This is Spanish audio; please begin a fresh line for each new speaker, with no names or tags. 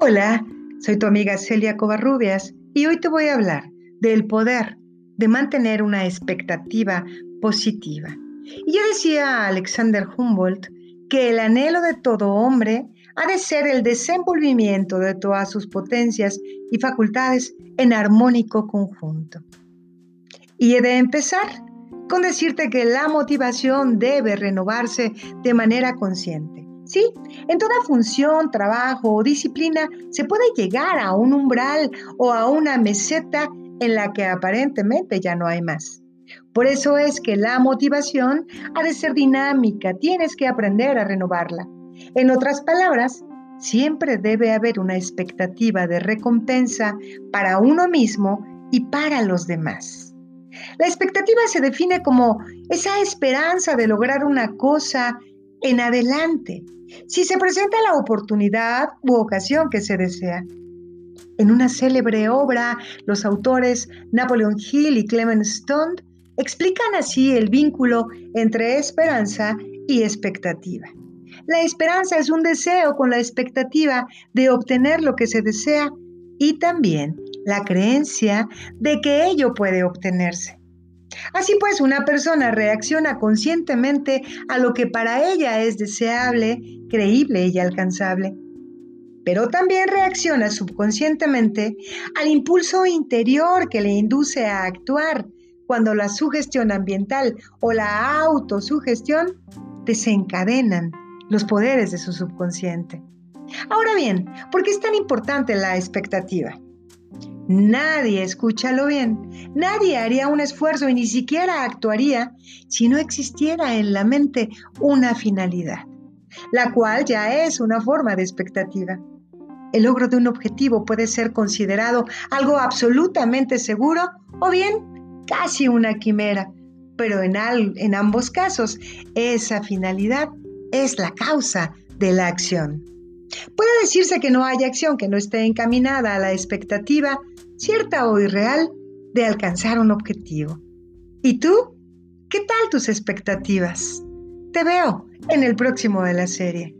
Hola, soy tu amiga Celia Covarrubias y hoy te voy a hablar del poder de mantener una expectativa positiva. Y ya decía Alexander Humboldt que el anhelo de todo hombre ha de ser el desenvolvimiento de todas sus potencias y facultades en armónico conjunto. Y he de empezar con decirte que la motivación debe renovarse de manera consciente. Sí, en toda función, trabajo o disciplina se puede llegar a un umbral o a una meseta en la que aparentemente ya no hay más. Por eso es que la motivación ha de ser dinámica, tienes que aprender a renovarla. En otras palabras, siempre debe haber una expectativa de recompensa para uno mismo y para los demás. La expectativa se define como esa esperanza de lograr una cosa en adelante, si se presenta la oportunidad u ocasión que se desea. En una célebre obra, los autores Napoleon Hill y Clement Stone explican así el vínculo entre esperanza y expectativa. La esperanza es un deseo con la expectativa de obtener lo que se desea y también la creencia de que ello puede obtenerse. Así pues, una persona reacciona conscientemente a lo que para ella es deseable, creíble y alcanzable. Pero también reacciona subconscientemente al impulso interior que le induce a actuar cuando la sugestión ambiental o la autosugestión desencadenan los poderes de su subconsciente. Ahora bien, ¿por qué es tan importante la expectativa? Nadie, escúchalo bien, nadie haría un esfuerzo y ni siquiera actuaría si no existiera en la mente una finalidad, la cual ya es una forma de expectativa. El logro de un objetivo puede ser considerado algo absolutamente seguro o bien casi una quimera, pero en, ambos casos esa finalidad es la causa de la acción. Puede decirse que no hay acción que no esté encaminada a la expectativa, cierta o irreal, de alcanzar un objetivo. ¿Y tú? ¿Qué tal tus expectativas? Te veo en el próximo de la serie.